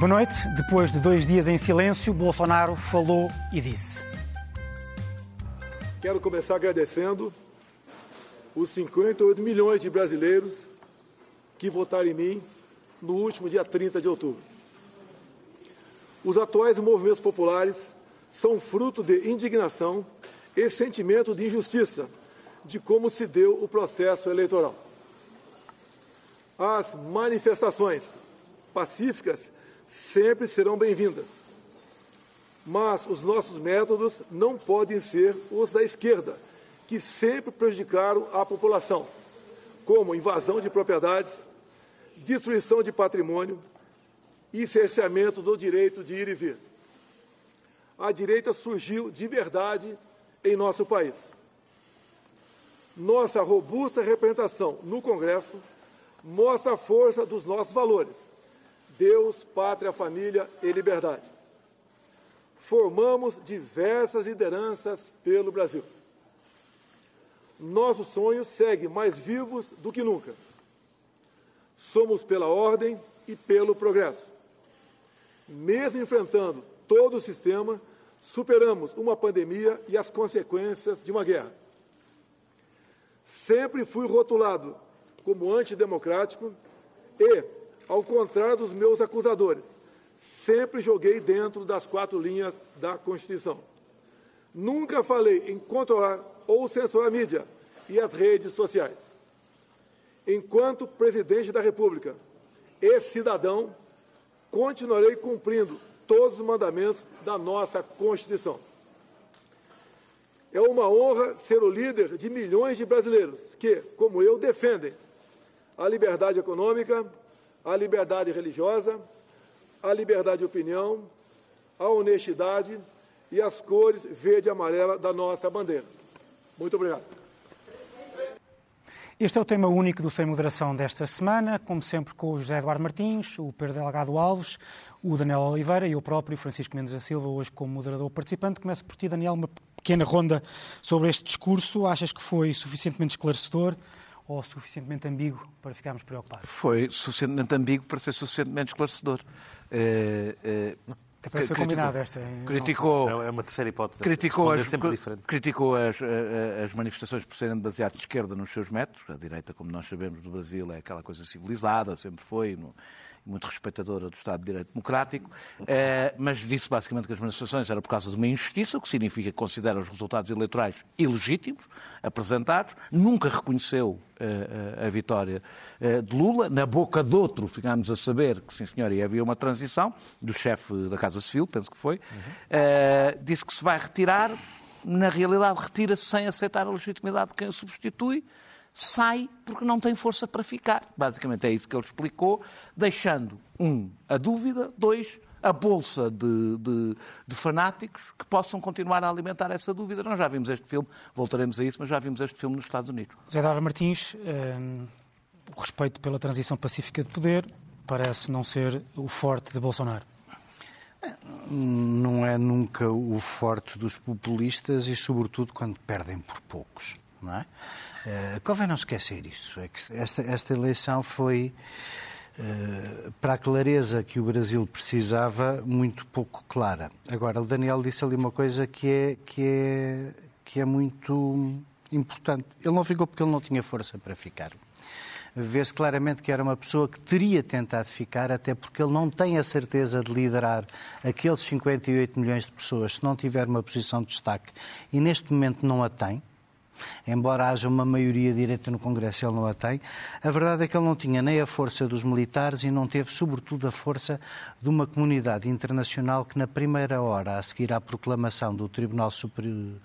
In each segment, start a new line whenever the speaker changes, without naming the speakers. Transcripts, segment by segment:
Boa noite. Depois de dois dias em silêncio, Bolsonaro falou e disse.
Quero começar agradecendo os 58 milhões de brasileiros que votaram em mim no último dia 30 de outubro. Os atuais movimentos populares são fruto de indignação e sentimento de injustiça de como se deu o processo eleitoral. As manifestações pacíficas sempre serão bem-vindas. Mas os nossos métodos não podem ser os da esquerda, que sempre prejudicaram a população, como invasão de propriedades, destruição de patrimônio e cerceamento do direito de ir e vir. A direita surgiu de verdade em nosso país. Nossa robusta representação no Congresso mostra a força dos nossos valores Deus, pátria, família e liberdade. Formamos diversas lideranças pelo Brasil. Nossos sonhos seguem mais vivos do que nunca. Somos pela ordem e pelo progresso. Mesmo enfrentando todo o sistema, superamos uma pandemia e as consequências de uma guerra. Sempre fui rotulado como antidemocrático e ao contrário dos meus acusadores, sempre joguei dentro das quatro linhas da Constituição. Nunca falei em controlar ou censurar a mídia e as redes sociais. Enquanto presidente da República e cidadão, continuarei cumprindo todos os mandamentos da nossa Constituição. É uma honra ser o líder de milhões de brasileiros que, como eu, defendem a liberdade econômica, a liberdade religiosa, a liberdade de opinião, a honestidade e as cores verde e amarela da nossa bandeira. Muito obrigado.
Este é o tema único do Sem Moderação desta semana, como sempre com o José Eduardo Martins, o Pedro Delgado Alves, o Daniel Oliveira e eu próprio, Francisco Mendes da Silva, hoje como moderador participante. Começo por ti, Daniel, uma pequena ronda sobre este discurso. Achas que foi suficientemente esclarecedor? Ou suficientemente ambíguo para ficarmos preocupados?
Foi suficientemente ambíguo para ser suficientemente esclarecedor.
É, é, Parece criticou, combinado esta.
Criticou,
é uma terceira hipótese.
Criticou, as, criticou as, as, manifestações por serem demasiado de esquerda nos seus métodos. A direita, como nós sabemos, do Brasil é aquela coisa civilizada, sempre foi. No, muito respeitadora do Estado de Direito Democrático, eh, mas disse basicamente que as manifestações eram por causa de uma injustiça, o que significa que considera os resultados eleitorais ilegítimos, apresentados, nunca reconheceu eh, eh, a vitória de Lula, na boca de outro ficámos a saber que, sim senhor, havia uma transição, do chefe da Casa Civil, penso que foi, disse que se vai retirar, na realidade retira-se sem aceitar a legitimidade de quem o substitui, sai porque não tem força para ficar. Basicamente é isso que ele explicou, deixando, um, a dúvida, dois, a bolsa de, de, de, fanáticos que possam continuar a alimentar essa dúvida. Nós já vimos este filme, voltaremos a isso, mas já vimos este filme nos Estados Unidos.
Zé Dara Martins, um, o respeito pela transição pacífica de poder parece não ser o forte de Bolsonaro.
Não é nunca o forte dos populistas e, sobretudo, quando perdem por poucos. Não é? Uh, convém não esquecer isso. É que esta, esta eleição foi, uh, para a clareza que o Brasil precisava, muito pouco clara. Agora, o Daniel disse ali uma coisa que é, que é, que é muito importante. Ele não ficou porque ele não tinha força para ficar. Vê-se claramente que era uma pessoa que teria tentado ficar, até porque ele não tem a certeza de liderar aqueles 58 milhões de pessoas se não tiver uma posição de destaque, e neste momento não a tem embora haja uma maioria direita no Congresso, ele não a tem. A verdade é que ele não tinha nem a força dos militares e não teve, sobretudo, a força de uma comunidade internacional que, na primeira hora, a seguir à proclamação do Tribunal Superior.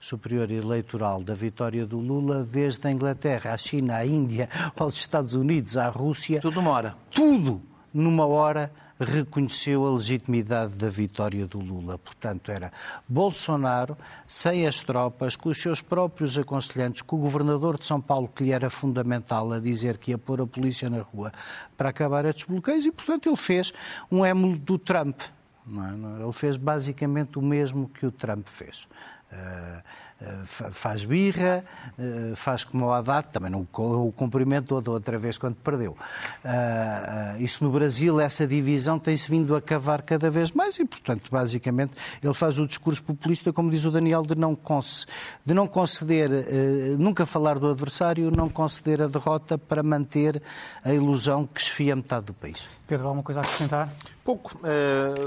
Superior Eleitoral da vitória do Lula, desde a Inglaterra, à China, à Índia, aos Estados Unidos, à Rússia.
Tudo numa hora.
Tudo numa hora reconheceu a legitimidade da vitória do Lula. Portanto, era Bolsonaro, sem as tropas, com os seus próprios aconselhantes, com o governador de São Paulo, que lhe era fundamental a dizer que ia pôr a polícia na rua para acabar estes bloqueios, e, portanto, ele fez um émulo do Trump. É? Ele fez basicamente o mesmo que o Trump fez. Faz birra, faz como o Haddad, também não o cumprimento da outra vez quando perdeu. Isso no Brasil, essa divisão tem-se vindo a cavar cada vez mais e, portanto, basicamente, ele faz o discurso populista, como diz o Daniel, de não, de não conceder, nunca falar do adversário, não conceder a derrota para manter a ilusão que esfia metade do país.
Pedro, alguma coisa a acrescentar?
Pouco.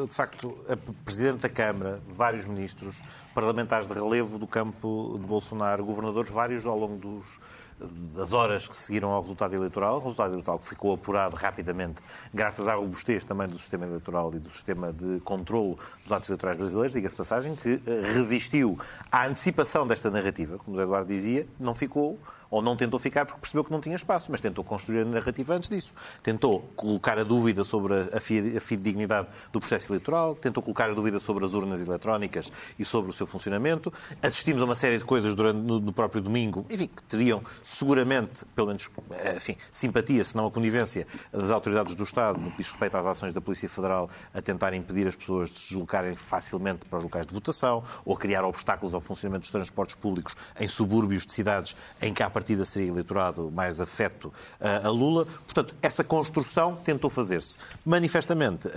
De facto, a Presidente da Câmara, vários ministros, parlamentares de relevo do campo de Bolsonaro, governadores vários ao longo dos, das horas que seguiram ao resultado eleitoral, resultado eleitoral que ficou apurado rapidamente, graças à robustez também do sistema eleitoral e do sistema de controlo dos atos eleitorais brasileiros, diga-se passagem, que resistiu à antecipação desta narrativa, como o Eduardo dizia, não ficou ou não tentou ficar porque percebeu que não tinha espaço, mas tentou construir a narrativa antes disso. Tentou colocar a dúvida sobre a fidedignidade do processo eleitoral, tentou colocar a dúvida sobre as urnas eletrónicas e sobre o seu funcionamento. Assistimos a uma série de coisas durante, no, no próprio domingo, enfim, que teriam seguramente, pelo menos, enfim, simpatia, se não a conivência, das autoridades do Estado no que diz respeito às ações da Polícia Federal a tentar impedir as pessoas de se deslocarem facilmente para os locais de votação ou criar obstáculos ao funcionamento dos transportes públicos em subúrbios de cidades em que há partida seria eleitorado mais afeto a Lula. Portanto, essa construção tentou fazer-se. Manifestamente,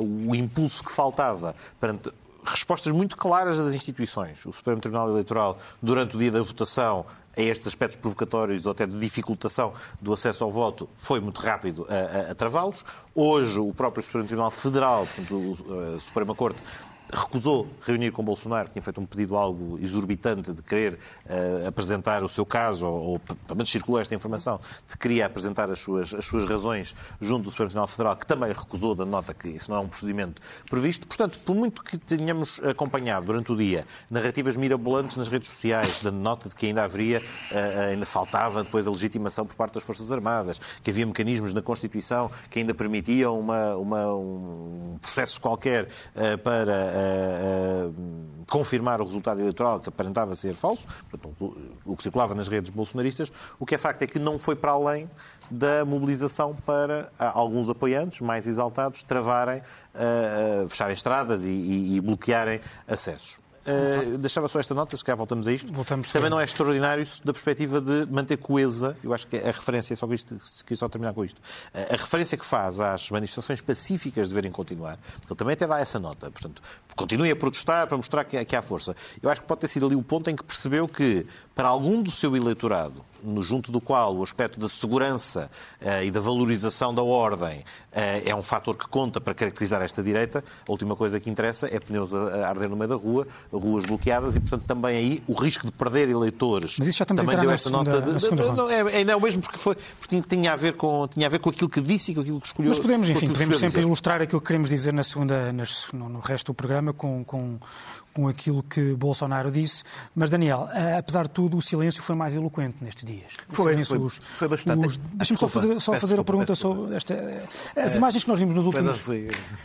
o impulso que faltava perante respostas muito claras das instituições. O Supremo Tribunal Eleitoral, durante o dia da votação, a estes aspectos provocatórios ou até de dificultação do acesso ao voto, foi muito rápido a, a, a travá-los. Hoje, o próprio Supremo Tribunal Federal, portanto, a Suprema Corte, recusou reunir com Bolsonaro, tinha feito um pedido algo exorbitante de querer uh, apresentar o seu caso, ou, ou pelo menos circulou esta informação, de que queria apresentar as suas, as suas razões junto do Supremo Tribunal Federal, que também recusou da nota que isso não é um procedimento previsto. Portanto, por muito que tenhamos acompanhado durante o dia narrativas mirabolantes nas redes sociais, dando nota de que ainda haveria, uh, ainda faltava depois a legitimação por parte das Forças Armadas, que havia mecanismos na Constituição que ainda permitiam uma, uma, um processo qualquer uh, para confirmar o resultado eleitoral que aparentava ser falso, portanto, o que circulava nas redes bolsonaristas, o que é facto é que não foi para além da mobilização para alguns apoiantes mais exaltados travarem, uh, fecharem estradas e, e, e bloquearem acessos. Uh, deixava só esta nota, se calhar voltamos a isto.
Voltamos
Também não é extraordinário da perspectiva de manter coesa, eu acho que a referência, só isto, queria só terminar com isto, a referência que faz às manifestações pacíficas deverem continuar, porque ele também até dá essa nota, portanto, continue a protestar para mostrar que, que há força. Eu acho que pode ter sido ali o ponto em que percebeu que, para algum do seu eleitorado, no junto do qual o aspecto da segurança uh, e da valorização da ordem uh, é um fator que conta para caracterizar esta direita, a última coisa que interessa é pneus a, arder no meio da rua, ruas bloqueadas e, portanto, também aí o risco de perder eleitores.
Mas isso já estamos também a entrar esta segunda, nota de, de, de,
não, é, ainda é o mesmo porque, foi, porque tinha, a ver com, tinha a ver com aquilo que disse e com aquilo que escolheu.
Mas podemos, enfim, podemos sempre dizer. ilustrar aquilo que queremos dizer na segunda, no, no resto do programa com, com com aquilo que Bolsonaro disse. Mas, Daniel, eh, apesar de tudo, o silêncio foi mais eloquente nestes dias.
Foi, foi, os, foi bastante.
Os... Deixa-me só fazer, só fazer a pergunta sobre esta... as é, imagens que nós vimos nos últimos...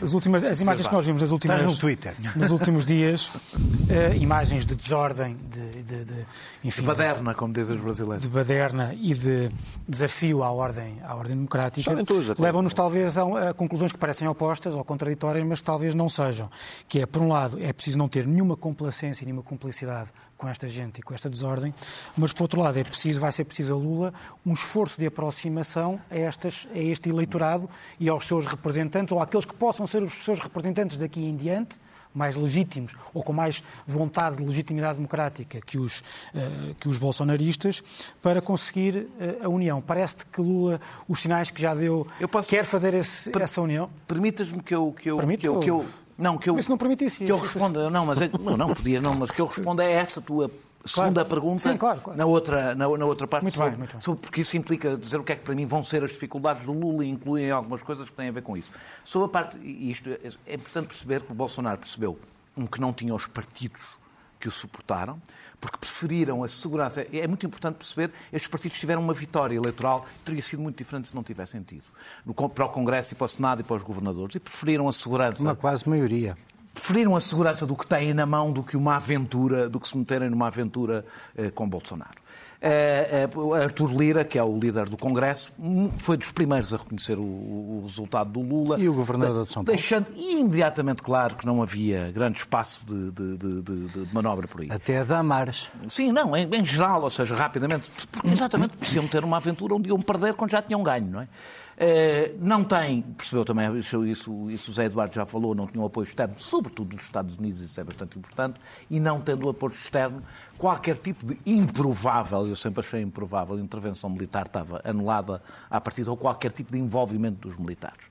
As, últimas, as imagens que nós vimos nas últimas...
No Twitter.
Nos últimos dias, uh, imagens de desordem, de... de, de
enfim, de baderna, como dizem os brasileiros.
De baderna e de desafio à ordem, à ordem democrática, levam-nos talvez a, a conclusões que parecem opostas ou contraditórias, mas que talvez não sejam. Que é, por um lado, é preciso não ter nenhuma complacência, nenhuma cumplicidade com esta gente e com esta desordem, mas por outro lado é preciso, vai ser preciso a Lula um esforço de aproximação a, estas, a este eleitorado e aos seus representantes, ou àqueles que possam ser os seus representantes daqui em diante, mais legítimos ou com mais vontade de legitimidade democrática que os, uh, que os bolsonaristas, para conseguir uh, a união. Parece-te que Lula, os sinais que já deu, posso... quer fazer esse, per... essa união?
Permitas-me que eu, que eu, que eu, que eu não, que eu,
mas se não permitisse.
Que eu responda, não, mas é, não, não podia, não, mas que eu responda é essa tua segunda claro. pergunta
Sim, claro, claro.
Na, outra, na, na outra parte
muito
sobre,
bem, muito
sobre, porque isso implica dizer o que é que para mim vão ser as dificuldades do Lula e incluem algumas coisas que têm a ver com isso. Sobre a parte, e isto é, é importante perceber que o Bolsonaro percebeu um que não tinha os partidos que o suportaram, porque preferiram a segurança. É muito importante perceber, estes partidos tiveram uma vitória eleitoral, teria sido muito diferente se não tivessem tido. Para o Congresso e para o Senado e para os governadores, e preferiram a segurança.
Uma quase maioria
preferiram a segurança do que têm na mão do que uma aventura, do que se meterem numa aventura eh, com Bolsonaro. Eh, eh, Artur Lira, que é o líder do Congresso, foi dos primeiros a reconhecer o, resultado do Lula.
E o governador de São Paulo.
Deixando imediatamente claro que não havia grande espaço de, de, de, de, manobra por aí.
Até a Damares.
Sim, não, em, em, geral, ou seja, rapidamente, porque exatamente porque iam ter uma aventura onde iam perder quando já tinham ganho, não é? Uh, não tem, percebeu também, isso, isso, o Zé Eduardo já falou, não tinha um apoio externo, sobretudo dos Estados Unidos, isso é bastante importante, e não tendo apoio externo, qualquer tipo de improvável, eu sempre achei improvável, intervenção militar estava anulada à partida, ou qualquer tipo de envolvimento dos militares.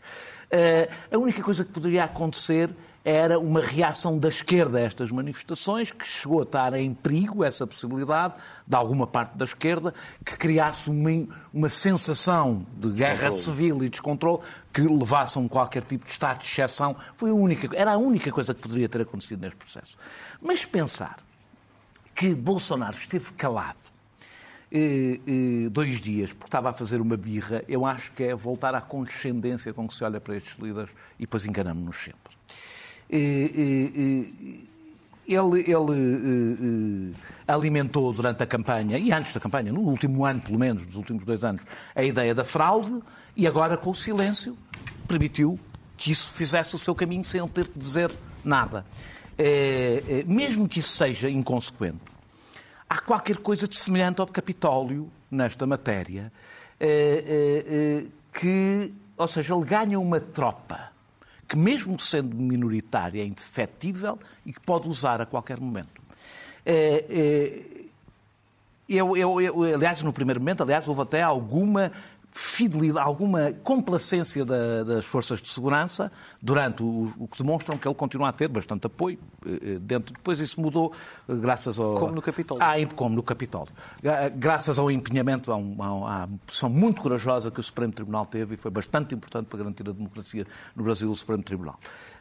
Uh, a única coisa que poderia acontecer era uma reação da esquerda a estas manifestações, que chegou a estar em perigo essa possibilidade, de alguma parte da esquerda, que criasse uma, uma sensação de guerra civil e descontrole que levassem qualquer tipo de estado de exceção. Foi a única, era a única coisa que poderia ter acontecido neste processo. Mas pensar que Bolsonaro esteve calado eh, eh, dois dias porque estava a fazer uma birra, eu acho que é voltar à condescendência com que se olha para estes líderes e depois enganamos-nos sempre ele, ele alimentou durante a campanha, e antes da campanha, no último ano, pelo menos, nos últimos dois anos, a ideia da fraude, e agora, com o silêncio, permitiu que isso fizesse o seu caminho sem ele ter que dizer nada. mesmo que isso seja inconsequente, há qualquer coisa de semelhante ao Capitólio nesta matéria, que, ou seja, ele ganha uma tropa que, mesmo sendo minoritária, é indefetível e que pode usar a qualquer momento. É, é, eu, eu, eu, aliás, no primeiro momento, aliás, houve até alguma fidelidade, alguma complacência da, das forças de segurança durante o, o, que demonstram que ele continua a ter bastante apoio eh, eh, dentro. Depois isso mudou eh, graças ao...
Como no Capitólio.
Ah, como no Capitólio. Graças ao empenhamento, à, à posição muito corajosa que o Supremo Tribunal teve e foi bastante importante para garantir a democracia no Brasil, o Supremo Tribunal.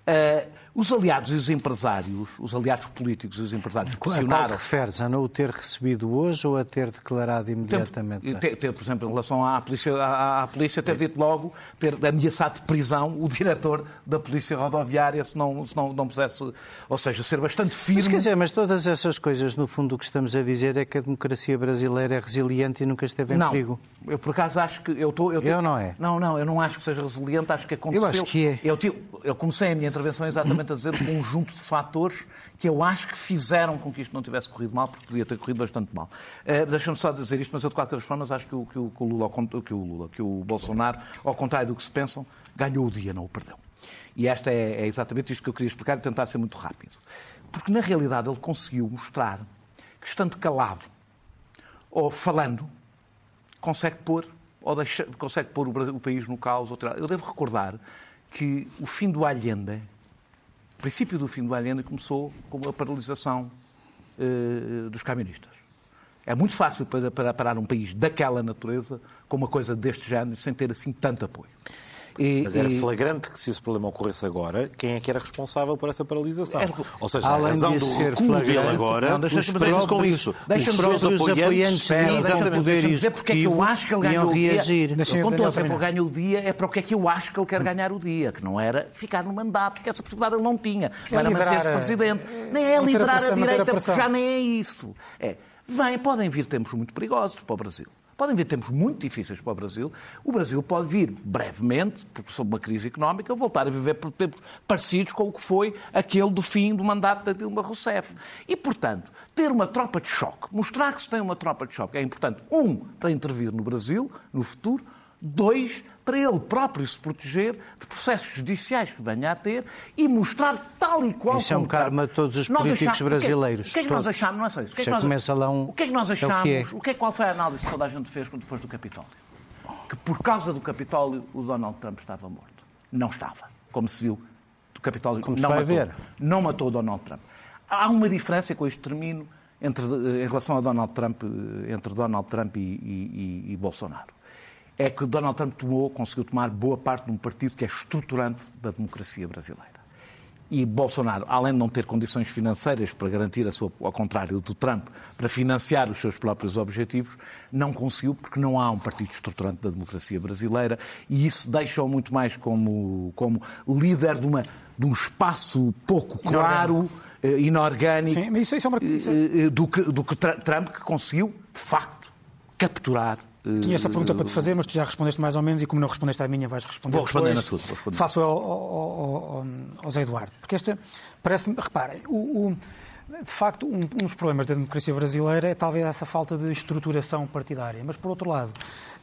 Uh, os aliados e os empresários, os aliados políticos e os empresários
que pressionaram... A qual referes? A não o ter recebido hoje ou a ter declarado imediatamente?
Ter, ter por exemplo, em relação à polícia, à, à polícia ter dito logo, ter ameaçado de prisão o diretor da polícia rodoviária se não, se não, não pusesse... Ou seja, ser bastante firme...
Mas quer dizer, mas todas essas coisas, no fundo, o que estamos a dizer é que a democracia brasileira é resiliente e nunca esteve em
não,
perigo.
eu por acaso acho que... Eu, tô,
eu, eu não é?
Não, não, eu não acho que seja resiliente, acho que aconteceu...
Eu acho que é.
Eu, eu comecei a minha intervenção exatamente a dizer um conjunto de fatores que eu acho que fizeram com que isto não tivesse corrido mal, porque podia ter corrido bastante mal. Uh, Deixa-me só dizer isto, mas eu de qualquer forma acho que o, que o, que o Lula, que o Lula, que o Bolsonaro, ao contrário do que se pensam, ganhou o dia, não o perdeu. E esta é, é exatamente isto que eu queria explicar e tentar ser muito rápido. Porque, na realidade, ele conseguiu mostrar que, estando calado ou falando, consegue pôr, ou deixa, consegue pôr o, o país no caos. Ou eu devo recordar que o fim do Allende, o princípio do fim do Allende começou com a paralisação uh, dos camionistas. É muito fácil para, para parar um país daquela natureza com uma coisa deste género sem ter assim tanto apoio.
E, Mas era e... flagrante que se esse problema ocorresse agora, quem é que era responsável por essa paralisação? Era... Ou seja,
Além
a razão
de
do
ser
dele agora,
não, os próprios, com isso.
Deixa-me
os próprios apoiantes,
apoiantes poder dizer porque é que eu acho que ele ganhou o dia.
reagir.
Quando estou a dizer para ganhar o dia, é para o que é que eu acho que ele quer ganhar o dia, que não era ficar no mandato, porque essa possibilidade ele não tinha. Não era manter-se presidente. Nem é liderar a direita, porque já nem é isso. É, vem, podem vir tempos muito perigosos para o Brasil. Podem vir tempos muito difíceis para o Brasil. O Brasil pode vir brevemente, porque sob uma crise económica, voltar a viver por tempos parecidos com o que foi aquele do fim do mandato da Dilma Rousseff. E, portanto, ter uma tropa de choque, mostrar que se tem uma tropa de choque é importante, um, para intervir no Brasil, no futuro, dois, para ele próprio se proteger de processos judiciais que venha a ter e mostrar tal e qual
Isso é um karma de todos os políticos achamos, brasileiros.
O que é que, nós achamos? Não é só isso. O que é que,
nós, lá um...
o que, é que nós achamos? É o, que é. o que é qual foi a análise que toda a gente fez depois do Capitólio? Que por causa do Capitólio o Donald Trump estava morto. Não estava. Como se viu, o Capitólio
Como
não,
matou,
ver. não matou o Donald Trump. Há uma diferença, com este termino, entre, em relação a Donald Trump, entre Donald Trump e, e, e, e Bolsonaro é que Donald Trump tomou, conseguiu tomar boa parte de um partido que é estruturante da democracia brasileira. E Bolsonaro, além de não ter condições financeiras para garantir, a sua, ao contrário do Trump, para financiar os seus próprios objetivos, não conseguiu porque não há um partido estruturante da democracia brasileira e isso deixa-o muito mais como, como líder de uma de um espaço pouco claro, eh, inorgânico,
Sim, mas isso- é uma-
eh, eh, do que, do que Trump que conseguiu, de facto, capturar. Eh,
Tinha essa pergunta para te fazer, mas tu já respondeste mais ou menos e como não respondeste à minha, vais responder
Vou responder
depois.
na sua, responder.
Faço ao, ao, ao, ao Zé Eduardo. Porque esta, parece-me, reparem, o, o- de facto, um, um dos problemas da democracia brasileira é talvez essa falta de estruturação partidária. Mas, por outro lado, eh, eh,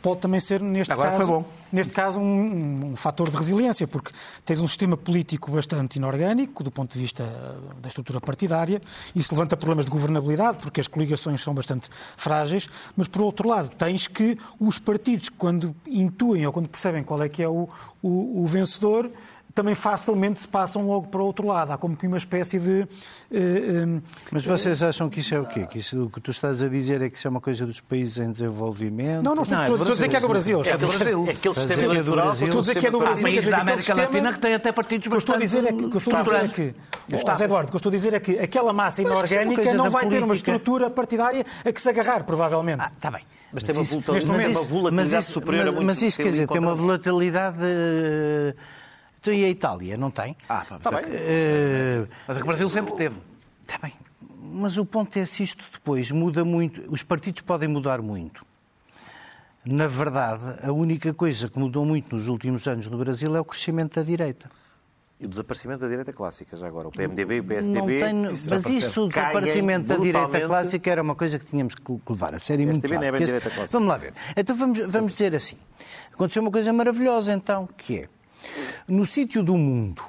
pode também ser, neste
Agora
caso, neste caso, um, um- um fator de resiliência, porque tens um sistema político bastante inorgânico do ponto de vista eh, da estrutura partidária. Isso levanta problemas de governabilidade, porque as coligações são bastante frágeis, mas por outro lado, tens que os partidos, quando intuem ou quando percebem qual é que é o, o- o vencedor, também facilmente se passam logo para o outro lado. Há como que uma espécie de. eh, eh,
Mas vocês acham que isso é o quê? Que isso, o que tu estás a dizer é que isso é uma coisa dos países em desenvolvimento?
não, não estou,
Não, é
estou-
do
estou a dizer que é do Brasil.
É do Brasil.
É aquele sistema
dizer que é do. Brasil?
Estou a dizer que é do
Há
Brasil.
países
quer dizer
da
que
América
sistema-
Latina que têm até partidos
O que eu estou a dizer é que, o que eu estou a dizer é que, Zé Eduardo, o que eu estou a dizer é que aquela massa
que é
inorgânica não vai ter uma estrutura partidária a que se agarrar, provavelmente.
Está bem.
Mas tem uma
isso-
volatilidade-
mas
tem uma
isso-
volatilidade
mas isso-
superior a
mas-
muito
Mas isso
que
quer dizer, tem uma volatilidade. E a Itália? Não tem?
Ah, pá,
Está
mas,
bem.
Eh,
mas é que o Brasil sempre teve.
Está bem. Mas o ponto é se isto depois muda muito. Os partidos podem mudar muito. Na verdade, a única coisa que mudou muito nos últimos anos no Brasil é o crescimento da direita.
E o desaparecimento da direita clássica, já agora. O PMDB e o
Não
PSDB.
tem, mas isso, o desaparecimento da direita clássica era uma coisa que tínhamos que levar a sério muito
PSDB não é
claro,
bem
porque
direita clássica.
Vamos lá ver. Então vamos, vamos dizer assim. Aconteceu uma coisa maravilhosa então, que é, no sítio do mundo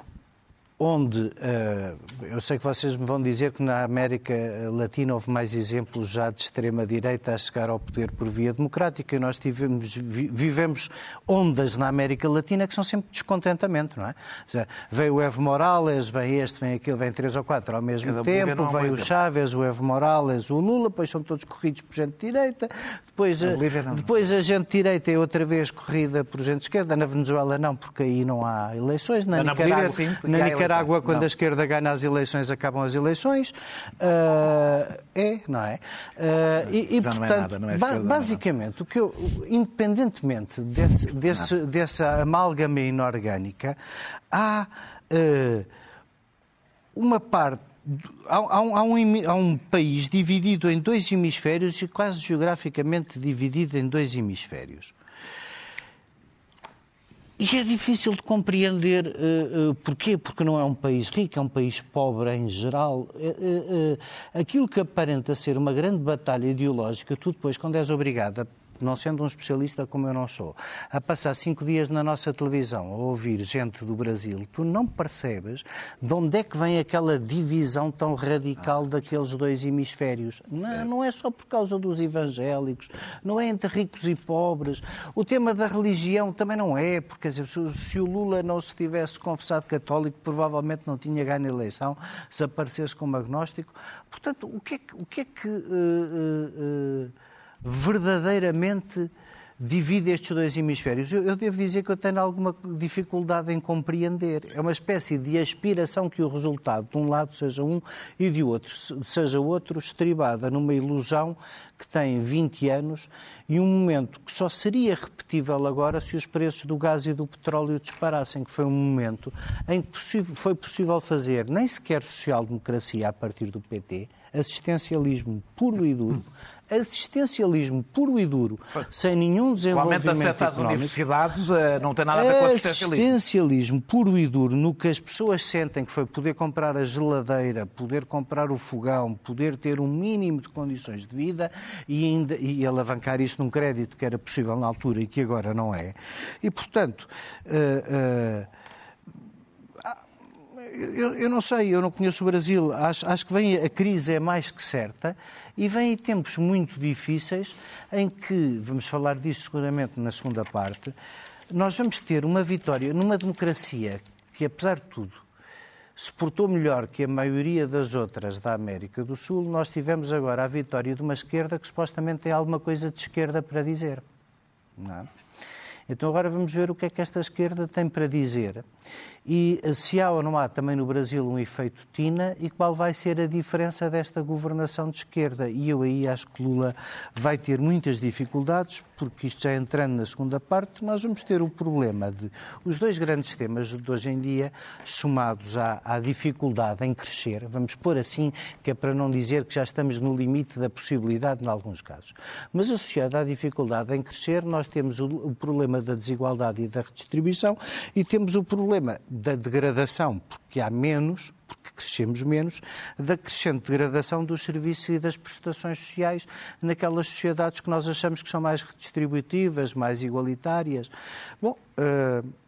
onde, eh, eu sei que vocês me vão dizer que na América Latina houve mais exemplos já de extrema-direita a chegar ao poder por via democrática e nós tivemos, vi- vivemos ondas na América Latina que são sempre descontentamento, não é? Seja, veio o Evo Morales, vem este, vem aquele, vem três ou quatro ao mesmo
Cada
tempo, veio o. Chávez, o Evo Morales, o Lula, depois são todos corridos por gente de direita, depois, a-
não.
depois a gente de direita é outra vez corrida por gente de esquerda, na Venezuela não, porque aí não há eleições, na,
Na
Nicarágua,
Bolívia, sim,
na
há
Nicarágua
eleições.
quando
Não.
a esquerda ganha as eleições, acabam as eleições. Ah, é, não é? Ah, e, e,
não é
portanto,
nada, não é esquerda, não é
basicamente, o que eu, independentemente desse, desse, dessa amálgama inorgânica, há ah, uma parte. Há, há um, há um há um país dividido em dois hemisférios e quase geograficamente dividido em dois hemisférios. E é difícil de compreender eh, eh, porquê, porque não é um país rico, é um país pobre em geral. Eh, aquilo que aparenta ser uma grande batalha ideológica, tu depois, quando és obrigado a não sendo um especialista como eu não sou, a passar cinco dias na nossa televisão a ouvir gente do Brasil, tu não percebes de onde é que vem aquela divisão tão radical daqueles dois hemisférios. Não, não é só por causa dos evangélicos, não é entre ricos e pobres. O tema da religião também não é, porque quer dizer, se, o Lula não se tivesse confessado católico, provavelmente não tinha ganho a eleição, se aparecesse como agnóstico. Portanto, o que é que, o que, é que eh, eh, eh, verdadeiramente divide estes dois hemisférios. Eu, eu devo dizer que eu tenho alguma dificuldade em compreender. É uma espécie de aspiração que o resultado de um lado seja um e de outro seja outro, estribada numa ilusão que tem 20 anos e um momento que só seria repetível agora se os preços do gás e do petróleo disparassem, que foi um momento em que foi possível fazer nem sequer social-democracia a partir do PT, assistencialismo puro e duro, assistencialismo puro e duro, sem nenhum
O
desenvolvimento
acesso às
económico.
universidades eh, não tem nada a ver com assistencialismo.
Assistencialismo puro e duro no que as pessoas sentem que foi poder comprar a geladeira, poder comprar o fogão, poder ter um mínimo de condições de vida e, ainda, e alavancar isso num crédito que era possível na altura e que agora não é. E, portanto, eh, eh, eu, eu não sei, eu não conheço o Brasil. Acho, acho que vem, a crise é mais que certa e em tempos muito difíceis em que, vamos falar disso seguramente na segunda parte, nós vamos ter uma vitória numa democracia que, apesar de tudo, se portou melhor que a maioria das outras da América do Sul, nós tivemos agora a vitória de uma esquerda que supostamente tem alguma coisa de esquerda para dizer. Não é? Então agora vamos ver o que é que esta esquerda tem para dizer e se há ou não há também no Brasil um efeito Tina e qual vai ser a diferença desta governação de esquerda. E eu aí acho que Lula vai ter muitas dificuldades, porque isto já entrando na segunda parte, nós vamos ter o problema de os dois grandes temas de hoje em dia, somados à, à dificuldade em crescer, vamos pôr assim, que é para não dizer que já estamos no limite da possibilidade em alguns casos. Mas associado à dificuldade em crescer, nós temos o, o problema da desigualdade e da redistribuição e temos o problema da degradação, porque há menos, porque crescemos menos, da crescente degradação dos serviços e das prestações sociais naquelas sociedades que nós achamos que são mais redistributivas, mais igualitárias. Bom. Uh,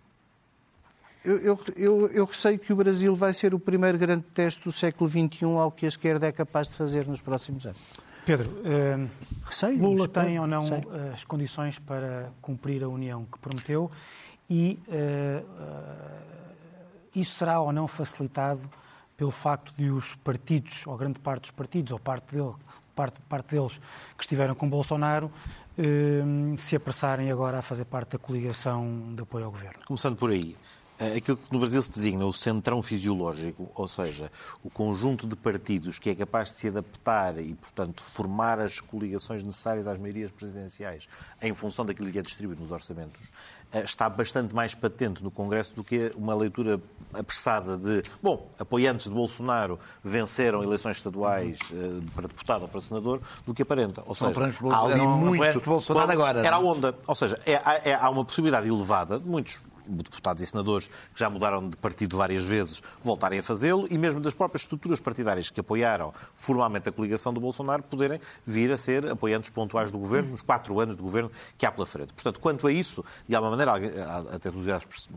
eu, eu, eu, eu, receio que o Brasil vai ser o primeiro grande teste do século XXI ao que a esquerda é capaz de fazer nos próximos anos.
Pedro, uh,
receio,
Lula tem ou não sei. as condições para cumprir a união que prometeu e uh, isso será ou não facilitado pelo facto de os partidos, ou grande parte dos partidos, ou parte, dele, parte, parte deles que estiveram com Bolsonaro, eh, se apressarem agora a fazer parte da coligação de apoio ao governo?
Começando por aí. Eh, aquilo que no Brasil se designa o centrão fisiológico, ou seja, o conjunto de partidos que é capaz de se adaptar e, portanto, formar as coligações necessárias às maiorias presidenciais em função daquilo que é distribuído nos orçamentos, eh, está bastante mais patente no Congresso do que uma leitura apressada de, bom, apoiantes de Bolsonaro venceram eleições estaduais eh, para deputado ou para senador, do que aparenta. Ou seja, há ali muito...
Bolsonaro agora.
Era a onda. Ou seja, é, é, há uma possibilidade elevada de muitos deputados e senadores que já mudaram de partido várias vezes voltarem a fazê-lo e mesmo das próprias estruturas partidárias que apoiaram formalmente a coligação do Bolsonaro poderem vir a ser apoiantes pontuais do governo nos quatro anos de governo que há pela frente. Portanto, quanto a isso, de alguma maneira, até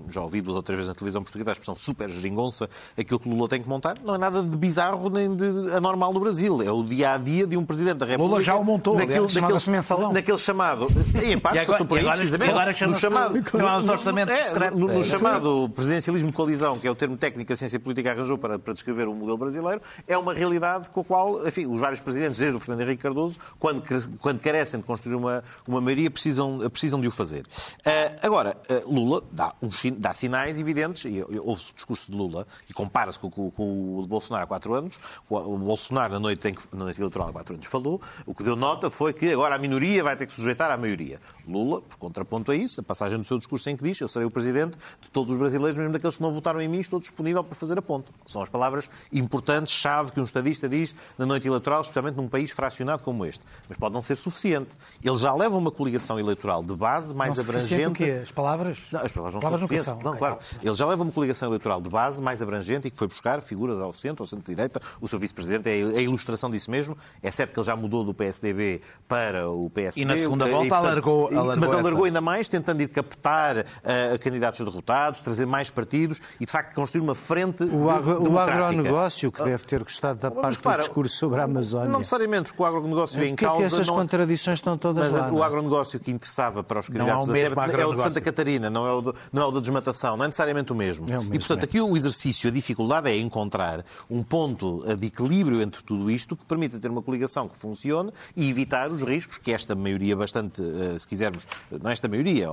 já ouvi duas ou três vezes na televisão portuguesa a expressão super geringonça, aquilo que Lula tem que montar, não é nada de bizarro nem de anormal no Brasil. É o dia a dia de um Presidente da República.
Lula já o montou, naquele, naquele, mensalão.
naquele chamado. Em parte, e agora, passou por aí, precisamente. Agora
no chamado. Não, no, orçamento
é, no, no, no chamado presidencialismo de coalizão, que é o termo técnico que a ciência política arranjou para, para descrever o modelo brasileiro, é uma realidade com a qual, enfim, os vários presidentes, desde o Fernando Henrique Cardoso, quando, quando carecem de construir uma, uma maioria, precisam, precisam de o fazer. Uh, agora, uh, Lula dá, um, dá sinais evidentes, e ouve-se o discurso de Lula, e compara-se com, com, com, o de Bolsonaro há quatro anos. O, o Bolsonaro, na noite, em, na noite eleitoral há quatro anos, falou. O que deu nota foi que agora a minoria vai ter que sujeitar à maioria. Lula, por contraponto a isso, a passagem do seu discurso em que diz: Eu serei o presidente de todos os brasileiros, mesmo daqueles que não votaram em mim, estou disponível para fazer a ponte. São as palavras importantes, chave, que um estadista diz na noite eleitoral, especialmente num país fracionado como este. Mas pode não ser suficiente. Ele já leva uma coligação eleitoral de base mais
não
abrangente.
O quê? As palavras?
Não, as palavras não palavras são suficientes. Não, okay, claro. Ele já leva uma coligação eleitoral de base mais abrangente e que foi buscar figuras ao centro, ao centro-direita. O seu vice-presidente é a ilustração disso mesmo. É certo que ele já mudou do PSDB para o PSD.
E na segunda volta e, portanto, alargou, alargou
Mas alargou ainda mais, tentando ir captar uh, candidatos derrotados, trazer mais partidos e, de facto, construir uma frente
O, agro, o agronegócio, que deve ter gostado da parte repara, do discurso sobre a Amazónia.
Não necessariamente, porque o agronegócio vem em
que
causa...
É que essas não... contradições estão todas
mas
lá,
o agronegócio que interessava para os candidatos
da
é o de Santa Catarina, não é o, de, não é o da desmatação, não é necessariamente o mesmo. É o mesmo e, portanto, é. aqui o exercício, a dificuldade é encontrar um ponto de equilíbrio entre tudo isto que permita ter uma coligação que funcione e evitar os riscos que esta maioria bastante, eh, se quisermos, não é esta maioria,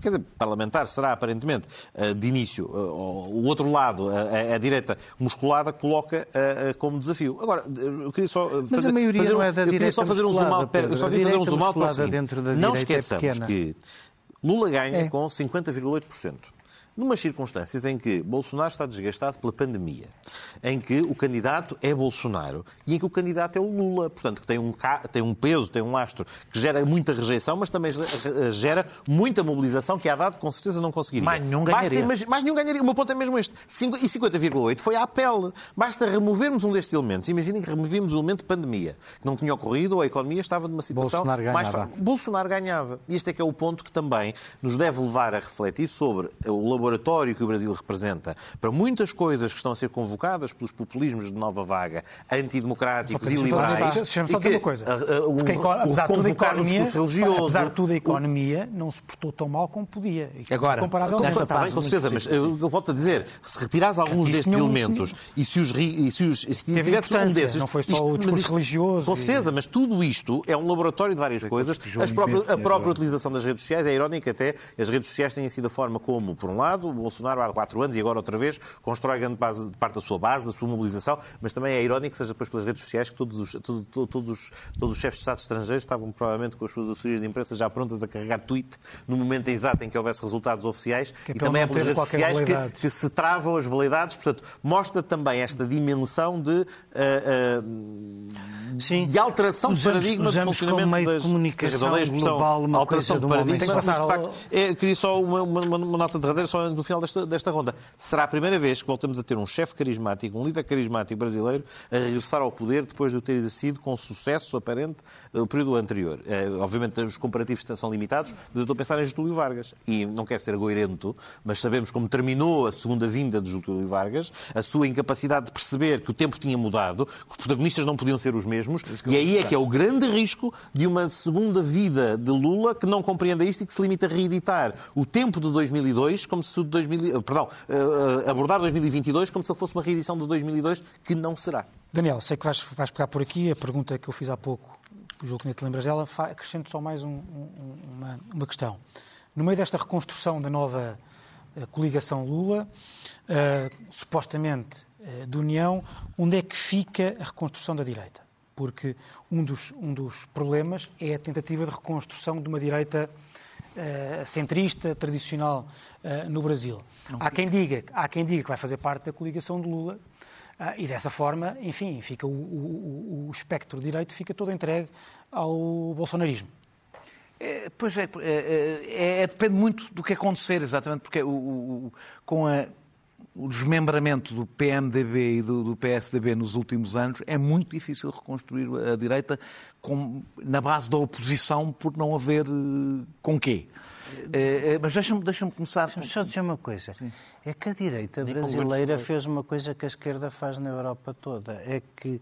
quer dizer, parlamentar será aparentemente eh, de início, eh, o outro lado, a, a direita musculada, coloca como desafio. Agora, eu queria só.
Fazer, Mas a maioria
fazer,
não é da
eu
direita.
Só fazer um zoom out, eu só queria fazer um zoom out seguinte,
dentro da
não
é
esqueçamos
é
que Lula ganha é. com 50,8% numas circunstâncias em que Bolsonaro está desgastado pela pandemia, em que o candidato é Bolsonaro e em que o candidato é o Lula, portanto, que tem um, tem um peso, tem um lastro que gera muita rejeição, mas também gera muita mobilização que, a dado, com certeza não conseguiria.
Mais nenhum ganharia.
Basta, mais nenhum ganharia. O meu ponto é mesmo este. E 50,8 foi à pele. Basta removermos um destes elementos. Imaginem que removimos o elemento de pandemia, que não tinha ocorrido ou a economia estava numa situação
Bolsonaro
mais fácil. Bolsonaro ganhava. E este é que é o ponto que também nos deve levar a refletir sobre o laboratório que o Brasil representa para muitas coisas que estão a ser convocadas pelos populismos de nova vaga, antidemocráticos e liberais.
Deixa-me só dizer uma coisa. Porque, apesar, tudo a economia, apesar de tudo, a economia não se portou tão mal como podia.
Agora,
comparavelmente. Está bem, com certeza, mas eu, eu volto a dizer, se retirares alguns destes elementos e se os, e se os se tivesse um desses...
Não foi só isto, o discurso isto, religioso.
Com certeza, e... mas tudo isto é um laboratório de várias coisas. a própria utilização das redes sociais é irónica até. As redes sociais têm sido a forma como, por um lado, lado, o Bolsonaro há quatro anos e agora outra vez constrói grande base, parte da sua base, da sua mobilização, mas também é irónico que seja depois pelas redes sociais que todos os, todos, todos, os, todos os chefes de Estado estrangeiros estavam provavelmente com as suas assessorias de imprensa já prontas a carregar tweet no momento exato em que houvesse resultados oficiais
Que é
e também é pelas redes sociais que, que se travam as validades. Portanto, mostra também esta dimensão de, ah, ah,
Sim.
de alteração de
Usamos-
paradigma de
usamos como
funcionamento
meio de
das,
comunicação
das-
global uma
alteração
coisa de
de
um homem
paradigma, mas, de facto, é, queria só uma, uma- uma nota derradeira só no final desta, desta ronda. Será a primeira vez que voltamos a ter um chefe carismático, um líder carismático brasileiro a regressar ao poder depois de o ter exercido com sucesso aparente eh, o período anterior. Eh, obviamente os comparativos são limitados, mas eu estou a pensar em Getúlio Vargas. E não quero ser agoirento, mas sabemos como terminou a segunda vinda de Getúlio Vargas, a sua incapacidade de perceber que o tempo tinha mudado, que os protagonistas não podiam ser os mesmos, e aí é que é o grande risco de uma segunda vida de Lula que não compreenda isto e que se limita a reeditar o tempo de 2002 como se o de 2000, eh, perdão, eh, abordar 2022 como se fosse uma reedição de 2002 que não será.
Daniel, sei que vais, vais pegar por aqui a pergunta que eu fiz há pouco, julgo que nem te lembras dela, acrescento só mais um- um- uma, uma questão. No meio desta reconstrução da nova eh, coligação Lula, eh, supostamente eh, de União, onde é que fica a reconstrução da direita? Porque um dos, um dos problemas é a tentativa de reconstrução de uma direita centrista, tradicional eh, no Brasil. Há quem, diga, há quem diga que vai fazer parte da coligação de Lula ah, e dessa forma, enfim, fica o, o- o- espectro direito fica todo entregue ao bolsonarismo.
É, pois é, é, é- é- depende muito do que acontecer, exatamente, porque o- o- com a- o desmembramento do PMDB e do, do PSDB nos últimos anos, é muito difícil reconstruir a direita com- na base da oposição por não haver eh, com quê. Eh, mas deixa-me deixa começar.
Deixa-me só dizer uma coisa. É que a direita brasileira fez uma coisa que a esquerda faz na Europa toda. É que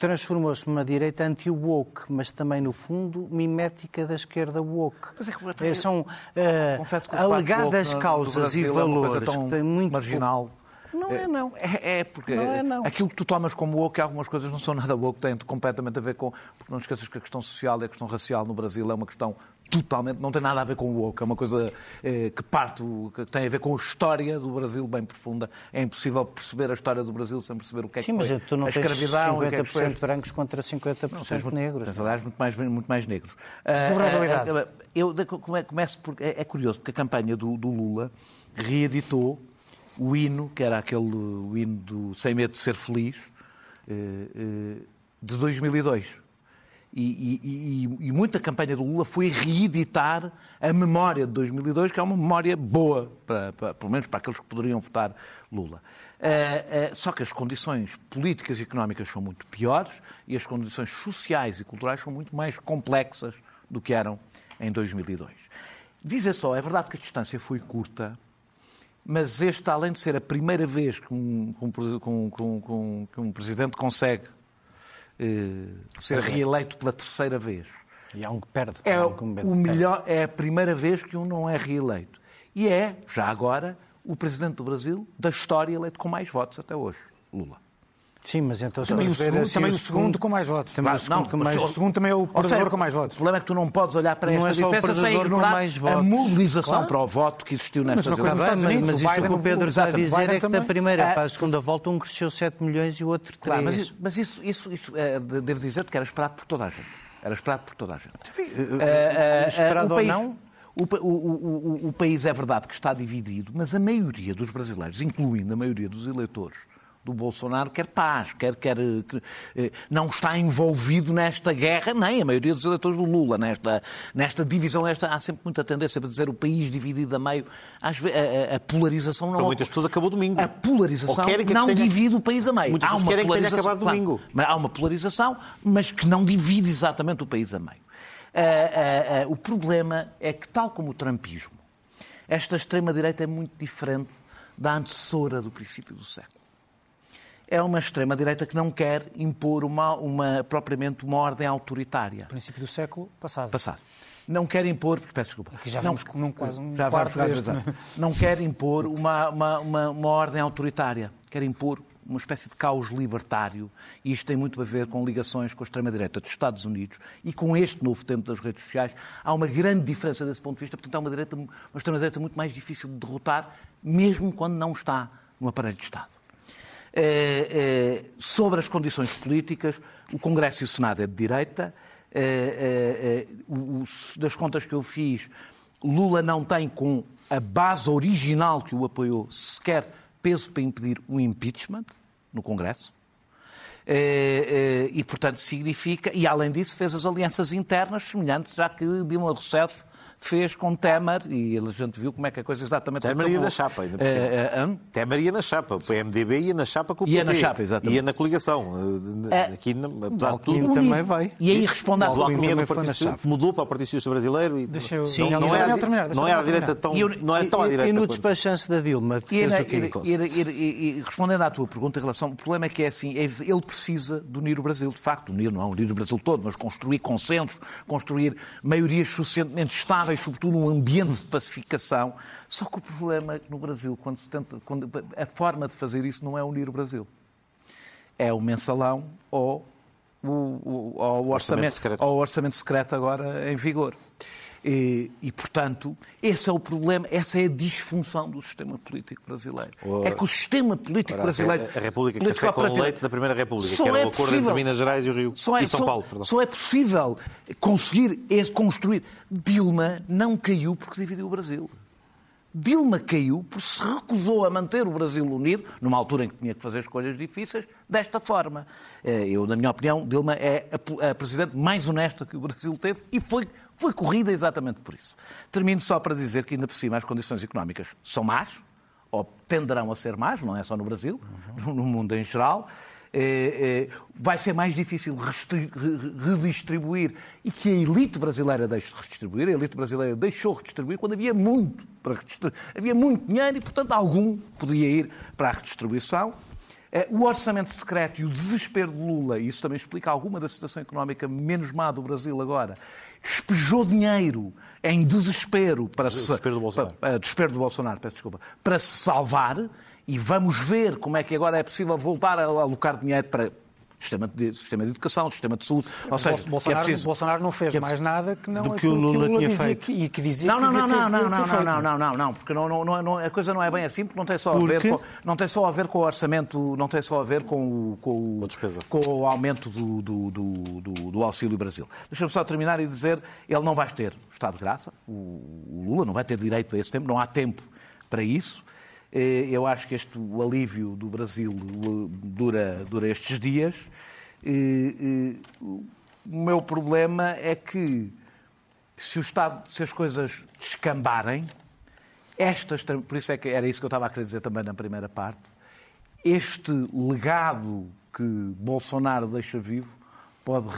transformou-se numa direita anti-woke, mas também, no fundo, mimética da esquerda woke.
Mas é que-
Eh, São
debate
alegadas causas e
é
valores
tão
que têm muito
marginal.
Não é, não.
É, é, porque
Não é, não.
aquilo que tu tomas como woke, algumas coisas não são nada woke, têm completamente a ver com. Porque não esqueças que a questão social e a questão racial no Brasil é uma questão totalmente. não tem nada a ver com o woke, é uma coisa eh, que parte, que tem a ver com a história do Brasil bem profunda. É impossível perceber a história do Brasil sem perceber o que é
Sim,
que
mas
foi
tu não
a
tens
escravidão e o que é que foi
50% brancos contra 50%
não, tens
negros.
Tens, aliás, muito mais, muito mais negros. Ah,
Governabilidade.
ah, ah, eu começo porque é, é curioso, porque a campanha do, do Lula reeditou o hino, que era aquele o hino do Sem Medo de Ser Feliz, eh, eh, de 2002. E, e- e- muita campanha do Lula foi reeditar a memória de 2002, que é uma memória boa, para, para- pelo menos para aqueles que poderiam votar Lula. Eh, eh, só que as condições políticas e económicas são muito piores e as condições sociais e culturais são muito mais complexas do que eram em 2002. Dizer só, é verdade que a distância foi curta, mas este, além de ser a primeira vez que um, que um com- com- que um presidente consegue ser reeleito pela terceira vez,
E há um que perde.
é
um que perde.
o melhor, é a primeira vez que um não é reeleito. E é, já agora, o presidente do Brasil da história eleito com mais votos até hoje, Lula.
Sim, mas então
Também o segundo,
assim,
também o segundo com mais votos.
Também o
Não,
segundo com
mas
mais
O segundo também é o perdedor
seja,
com mais votos.
O problema é que tu não podes olhar para
Não
esta
é só o
diferença sem
perdedor com
ignorar
mais
a
votos.
mobilização
Claro.
para o voto que existiu
Mas
nestas eleições.
Unidos,
mas
o
isso que o Pedro está a dizer
Biden
é que da
também.
primeira
Ah,
para a segunda volta um cresceu 7 milhões e o outro 3.
Claro, mas, isso, mas isso, isso, isso, de- devo dizer-te que era esperado por toda a gente. Era esperado por toda a gente. Eh, eh,
esperado
o
ou não?
O, o- o- o- o país é verdade que está dividido, mas a maioria dos brasileiros, incluindo a maioria dos eleitores do Bolsonaro, quer paz, quer, quer eh, eh, não está envolvido nesta guerra, nem a maioria dos eleitores do Lula, nesta, nesta divisão. Esta, há sempre muita tendência para dizer o país dividido a meio. Às ve- a, a- polarização não
Para muitas pessoas acabou domingo.
a polarização
que
não
tenha-
divide o país a meio.
Muitas
há uma
querem que tenha
polarização,
acabado
claro,
domingo.
mas há uma polarização, mas que não divide exatamente o país a meio. Ah, ah, ah, o problema é que, tal como o trumpismo, esta extrema-direita é muito diferente da antecessora do princípio do século. É uma extrema-direita que não quer impor uma, uma- propriamente uma ordem autoritária
princípio do século passado.
passado. Não quer impor, peço desculpa.
Aqui já
não,
vamos um- quase um
já
quarto deste,
exato. Não quer impor uma, uma, uma, uma ordem autoritária. Quer impor uma espécie de caos libertário, e isto tem muito a ver com ligações com a extrema-direita dos Estados Unidos e com este novo tempo das redes sociais. Há uma grande diferença desse ponto de vista, portanto, há uma, direita, uma extrema-direita muito mais difícil de derrotar, mesmo quando não está no aparelho de Estado. Eh, eh, sobre as condições políticas, o Congresso e o Senado é de direita. Eh, das contas que eu fiz, Lula não tem, com a base original que o apoiou, sequer peso para impedir o impeachment no Congresso. E, portanto, significa, e além disso, fez as alianças internas semelhantes, já que Dilma Rousseff fez com Temer, e a gente viu como é que a coisa exatamente
Temer ia na chapa, ainda uh, uh, Temer ia na chapa, o PMDB ia na chapa com o PT.
Ia na chapa, exatamente.
Ia na coligação. Uh, aqui, apesar de tudo...
também vai.
E aí responde à
Mudou para o Partido Socialista Brasileiro e...
Deixa eu...
Sim, não, não, era, terminar, não era a direita tão... não era tão à direita.
E no despachante da Dilma, que fez o quê?
E respondendo à tua pergunta em relação... O problema é que é assim, ele precisa de unir o Brasil, de facto, unir, não unir o Brasil todo, mas construir consensos, construir maiorias suficientemente estáveis, sobretudo num ambiente de pacificação. Só que o problema é que no Brasil, quando se tenta, quando, a forma de fazer isso não é unir o Brasil. É o mensalão ou o, o, o, orçamento, orçamento secreto. ou o orçamento secreto agora em vigor. E, e, portanto, esse é o problema, essa é a disfunção do sistema político brasileiro. é que o sistema político Ora, brasileiro.
A, República que café com leite da Primeira República, que era é o acordo possível, entre Minas Gerais e o Rio.
Só é,
e São
só,
Paulo. Perdão.
Só é possível conseguir construir. Dilma não caiu porque dividiu o Brasil. Dilma caiu porque se recusou a manter o Brasil unido, numa altura em que tinha que fazer escolhas difíceis, desta forma. Eh, eu, na minha opinião, Dilma é a, presidente mais honesta que o Brasil teve e foi, foi corrida exatamente por isso. Termino só para dizer que, ainda por cima, as condições económicas são más, ou tenderão a ser más, não é só no Brasil, uhum. no mundo em geral. É, é, vai ser mais difícil redistribuir e que a elite brasileira deixe de redistribuir. A elite brasileira deixou de redistribuir quando havia muito para redistribuir. Havia muito dinheiro e, portanto, algum podia ir para a redistribuição. É, o orçamento secreto e o desespero de Lula, isso também explica alguma da situação económica menos má do Brasil agora, espejou dinheiro em desespero para
desespero do Bolsonaro.
Para, desespero do Bolsonaro, peço desculpa, para se salvar e vamos ver como é que agora é possível voltar a alocar dinheiro para sistema de, sistema de educação, sistema de saúde. Ou seja, é
Bolsonaro,
é preciso,
Bolsonaro não fez
é
mais nada que não
do é que o Lula, que o Lula tinha feito.
Que, e que dizia
não, não,
que
não, não, não, não, não, não, não, não, porque não, não, não, a coisa não é bem assim, porque não tem só porque? a ver com, não tem só a ver com o orçamento, não tem só a ver com o com o, com o aumento do, do, do, do, do auxílio Brasil. Deixa-me só terminar e dizer, ele não vai ter estado de graça, o, o Lula não vai ter direito a esse tempo, não há tempo para isso. Eh, eu acho que este, o alívio do Brasil dura, dura estes dias. O meu problema é que se o Estado, se as coisas descambarem, estas, por isso é que era isso que eu estava a querer dizer também na primeira parte, este legado que Bolsonaro deixa vivo pode,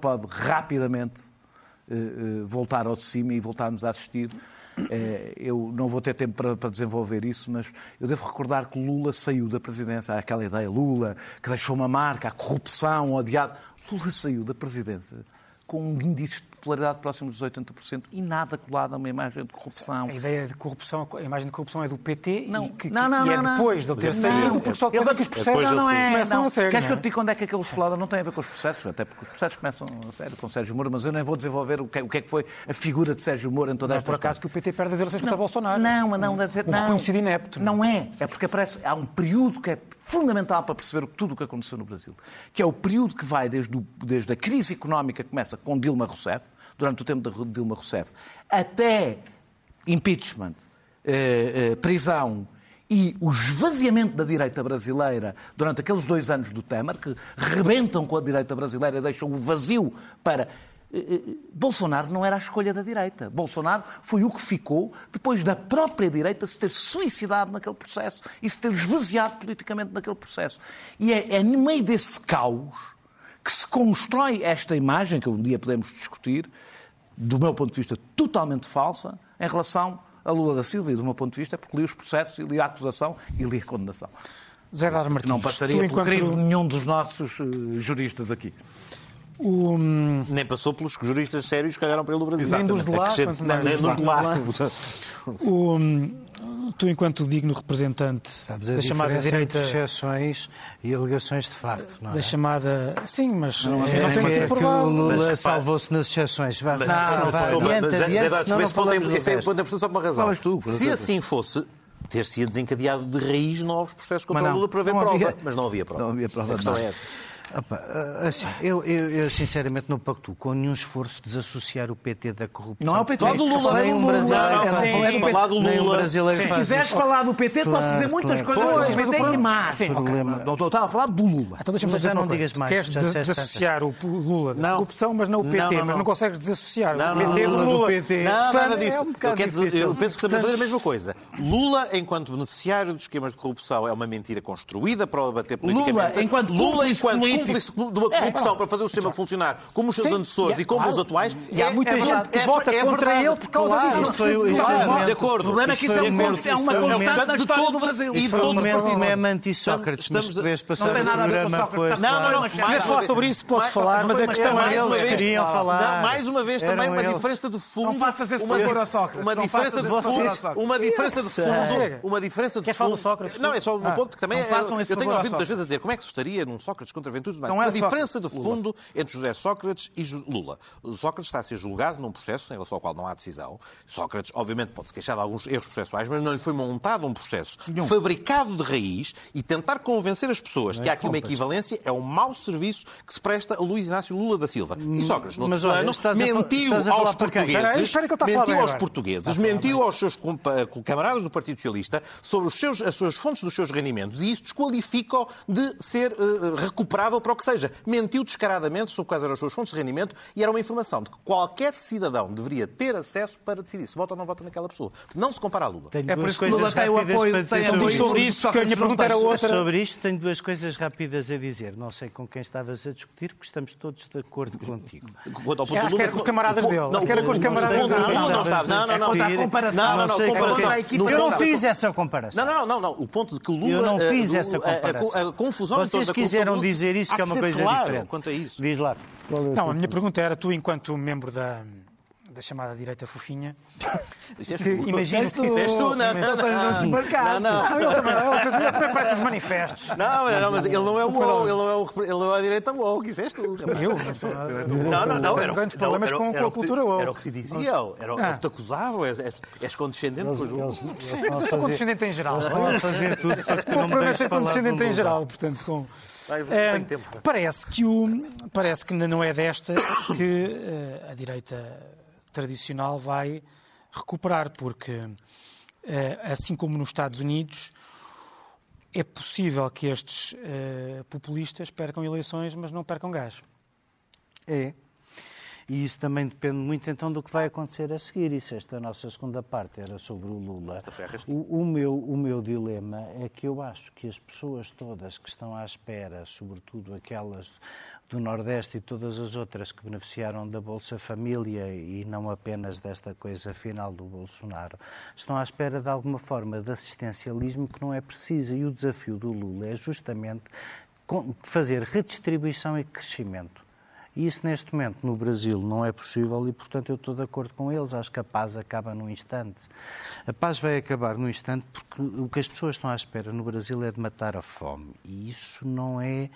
pode rapidamente eh, eh, voltar ao de cima e voltarmos a assistir eu não vou ter tempo para, para, desenvolver isso, mas eu devo recordar que Lula saiu da presidência, aquela ideia, Lula, que deixou uma marca, a corrupção, o odiado. Lula saiu da presidência com um índice popularidade próximo dos 80% e nada colado a uma imagem de corrupção.
A ideia de corrupção, a imagem de corrupção é do PT
não,
e, que,
não, não,
e é
não,
depois de ele ter saído, porque só depois é que os processos
não, não é,
começam
não.
a sério.
Queres que eu
é?
te diga onde é que aquilo explode? Não tem a ver com os processos, até porque os processos começam a sério com Sérgio Moro, mas eu nem vou desenvolver o que, o que é que foi a figura de Sérgio Moro em toda
não
esta
por acaso que o PT perde as eleições contra Bolsonaro.
Não, mas não, deve dizer,
um
não.
reconhecido inepto.
Não é, é porque aparece, há um período que é fundamental para perceber tudo o que aconteceu no Brasil, que é o período que vai desde, o, desde a crise económica que começa com Dilma Rousseff, durante o tempo de Dilma Rousseff, até impeachment, eh, eh, prisão e o esvaziamento da direita brasileira durante aqueles dois anos do Temer, que rebentam com a direita brasileira e deixam o vazio para. Eh, Bolsonaro não era a escolha da direita. Bolsonaro foi o que ficou depois da própria direita se ter suicidado naquele processo e se ter esvaziado politicamente naquele processo. E é, é no meio desse caos que se constrói esta imagem, que um dia podemos discutir, do meu ponto de vista, totalmente falsa, em relação a Lula da Silva, e do meu ponto de vista, é porque li os processos, e li a acusação e li a condenação.
Zé Dar Martins,
não passaria por enquanto... crivo nenhum dos nossos uh, juristas aqui.
O... Nem passou pelos juristas sérios que olharam para ele do Brasil.
Nem dos de lá,
nem dos de lá.
O... tu, enquanto digno representante
Sabes, a
da chamada direita.
entre exceções e alegações de facto, não é?
Da chamada. Sim, mas não,
É,
tem que
é
ser
que o
provado.
Lula
Mas, pá,
salvou-se nas exceções. Vá,
Mas,
vá,
desculpa,
vá,
mas,
adiante, adiante, senão não
ponto é-
falamos do
é
resto.
é só por uma razão.
Tu,
Se assim fosse, ter-se ter-se-ia desencadeado de raiz novos processos contra o
não,
Lula para haver
não
prova.
havia.
Mas não havia prova.
Não havia prova
A questão é essa.
Opa, assim, eu, eu, eu sinceramente não pactuo com nenhum esforço de desassociar o PT da corrupção.
Não é o PT.
Nem
Só do Lula.
Nem um
Lula.
brasileiro
Não, sim, sim. falar do
um
Lula.
Se quiseres
isso.
falar do PT, posso
Claro,
dizer muitas
claro.
coisas
Pois,
do
mas o
PT
problema-
más.
Sim,
problema-
Não, Estou a falar do Lula.
Então deixa-me
Mas
dizer
não digas mais,
Queres desassociar o Lula da corrupção, mas não o PT. Mas
não.
consegues desassociar o PT
não,
do
Lula.
Não, nada disso.
é um
eu, eu penso que estamos a fazer a mesma coisa. Lula, enquanto beneficiário dos esquemas de corrupção, é uma mentira construída para o abater politicamente.
enquanto
Lula, enquanto. Cúmplice de uma corrupção para fazer o sistema funcionar como os seus
Sim,
antecessores
e é
e como
claro.
os atuais,
E há
é-
muita
é
gente que
É-
vota
é
contra
verdade.
ele por causa
Claro,
disso.
Isto foi o-
de acordo.
O problema é que isso é, um
o
é uma
o
constante na
de
história do
todo-
Brasil.
e todos
o dilema anti-Sócrates, passar
Não tem
o
nada a ver com
programa depois.
Não, não, não.
Mas
Se quiseres falar sobre isso, podes falar, mas a questão
mais
é.
uma
eles
vez-
queriam falar.
Não, mais uma vez, também uma diferença de fundo.
Não faças esse
uma,
favor ao Sócrates.
Uma diferença de fundo. Uma diferença de fundo. Uma diferença de
Quer falar
fundo.
do Sócrates?
Não, é só um
Ah.
ponto que também é- eu tenho ouvido muitas vezes a dizer como é que se estaria num Sócrates contra Ventura e tudo mais.
Não é Sócrates.
diferença de fundo entre José Sócrates e Lula. Sócrates está a ser julgado num processo em relação ao qual não há decisão. Sócrates, obviamente, pode-se queixar de alguns erros processuais, mas não lhe foi montado um processo fabricado de raiz e tentar convencer as pessoas que há aqui uma equivalência é um mau serviço que se presta a Luís Inácio Lula da Silva. E Sócrates, no
Mas olha,
plano,
a
mentiu
a
aos portugueses,
espera que ele está a falar
mentiu
bem
aos portugueses, mentiu aos seus camaradas do Partido Socialista sobre os seus, as suas fontes dos seus rendimentos e isso desqualifica-o de ser eh, para o que seja. Mentiu descaradamente sobre quais eram as suas fontes de rendimento e era uma informação de que qualquer cidadão deveria ter acesso para decidir se vota ou não vota naquela pessoa. Não se compara a Lula.
Tenho
É por
duas
isso que o Lula
coisas
tem o
rápidas
apoio- tem
sobre
sobre isso, porque a minha pergunta era outra.
Sobre isto tenho duas coisas rápidas a dizer. Não sei com quem estavas a discutir, porque estamos todos de acordo contigo.
Acho que era com os camaradas dele.
não,
Acho que era com os camaradas dele.
Não, não, não, não, não, não.
Comparação.
Não, não, comparação.
Eu não fiz essa comparação.
Não, não, não, não. O ponto de que o Lula.
Eu não
eh,
fiz essa
a- a-
comparação.
A, confusão
Vocês quiseram dizer isso,
há
que é uma coisa
claro
diferente.
Quanto a isso.
Diz lá.
Não, a minha pergunta era, tu, enquanto membro da, da chamada direita fofinha,
Isso
que
tu.
imagino que...
Isso és tu, não, não, não. Não, não.
Não, ele também, ele também parece os manifestos.
Não, mas, não, mas ele não é o WoW, ele não é, o, ele não é a direita WoW, isso és tu.
Eu não sou nada.
Não, não, não. Era, o-
grandes problemas com, a
que-
cultura woke.
Era o que te diziam, era o
Ah.
que te acusavam, és, és, condescendente com os
mas eu sou condescendente em geral.
Estão a fazer tudo para que
O
não me
problema é
deixes
ser
falar do
condescendente em geral, portanto, com...
Tempo.
parece que o parece que ainda não é desta que eh, a direita tradicional vai recuperar, porque eh, assim como nos Estados Unidos é possível que estes populistas percam eleições, mas não percam gás.
É. E isso também depende muito então do que vai acontecer a seguir. Isso, esta nossa segunda parte era sobre o Lula. O, o meu, o meu dilema é que eu acho que as pessoas todas que estão à espera, sobretudo aquelas do Nordeste e todas as outras que beneficiaram da Bolsa Família e não apenas desta coisa final do Bolsonaro, estão à espera de alguma forma de assistencialismo que não é preciso. E o desafio do Lula é justamente fazer redistribuição e crescimento. E isso, neste momento, no Brasil não é possível e, portanto, eu estou de acordo com eles. Acho que a paz acaba num instante. A paz vai acabar num instante porque o que as pessoas estão à espera no Brasil é de matar a fome. E isso não é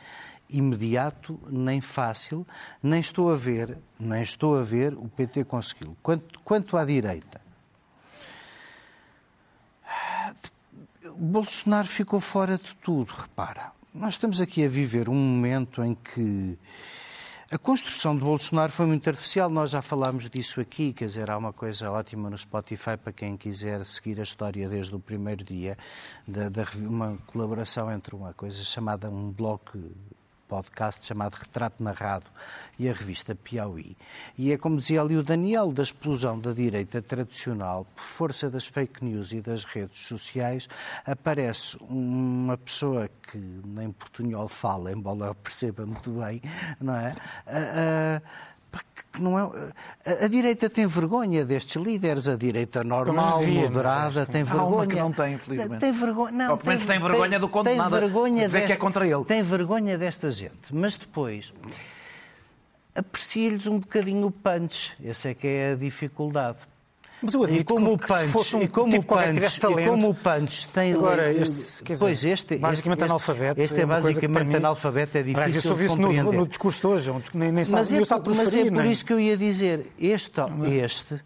imediato, nem fácil, nem estou a ver, nem estou a ver o PT consegui-lo. Quanto, quanto à direita, Bolsonaro ficou fora de tudo, repara. Nós estamos aqui a viver um momento em que a construção de Bolsonaro foi muito artificial, nós já falámos disso aqui, quer dizer, há uma coisa ótima no Spotify para quem quiser seguir a história desde o primeiro dia, da, uma colaboração entre uma coisa chamada um blog podcast chamado Retrato Narrado e a revista Piauí. E é como dizia ali o Daniel, da explosão da direita tradicional, por força das fake news e das redes sociais, aparece uma pessoa que nem portunhol fala, embora perceba muito bem, não é? Ah, ah, não é a, a direita tem vergonha destes líderes, a direita normal, moderada, tem
Há
vergonha.
que não tem, infelizmente.
Tem vergonha, não,
Ou pelo menos tem vergonha do condenado
tem vergonha
dizer que é contra ele.
Tem vergonha desta gente, mas depois aprecia-lhes um bocadinho o punch. Essa é que é a dificuldade.
Mas eu admito
e como
que-
o
que se
Punch,
fosse um
e como
tipo
Punch,
tivesse
e
talento-
como o Punch tem
Agora, este, quer dizer,
pois este,
basicamente
este,
analfabeto.
Este é
que
basicamente analfabeto, é difícil
eu só vi
de
isso no,
compreender.
no discurso de hoje, é nem, nem sabe,
mas é,
nem sabe
mas é por
nem-
isso que eu ia dizer, este, este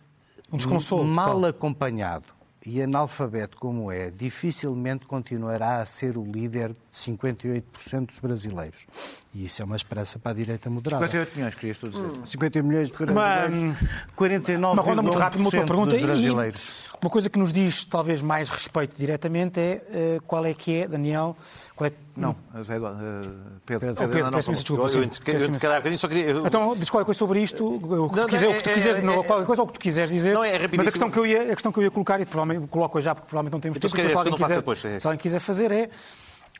Um desconsolo
mal
total.
acompanhado e analfabeto como é, dificilmente continuará a ser o líder de 58% dos brasileiros. E isso é uma esperança para a direita moderada.
58 milhões, querias tu dizer.
50 milhões de brasileiros,
Uma
49
Uma ronda muito rápida, uma pergunta.
dos
E
brasileiros.
uma coisa que nos diz talvez mais respeito diretamente é eh, qual é que é, Daniel, qual é,
Não, José Eduardo, eh, Pedro.
Oh, Pedro,
ainda não
peço imensa
falou.
desculpa.
Eu, eu, eu, só queria. eu-
Então, diz qualquer coisa sobre isto, o que tu,
Não,
quiser,
não,
o que tu quiseres, não, qualquer coisa ou o que tu quiseres dizer.
Não, é rapidíssimo.
mas a questão, que eu ia, a questão que eu ia colocar, e provavelmente coloco já, porque provavelmente não temos
Então,
tempo,
é.
se alguém quiser fazer, é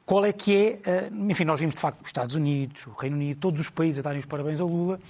qual é que é, eh, enfim, nós vimos de facto os Estados Unidos, o Reino Unido, todos os países a darem os parabéns a Lula,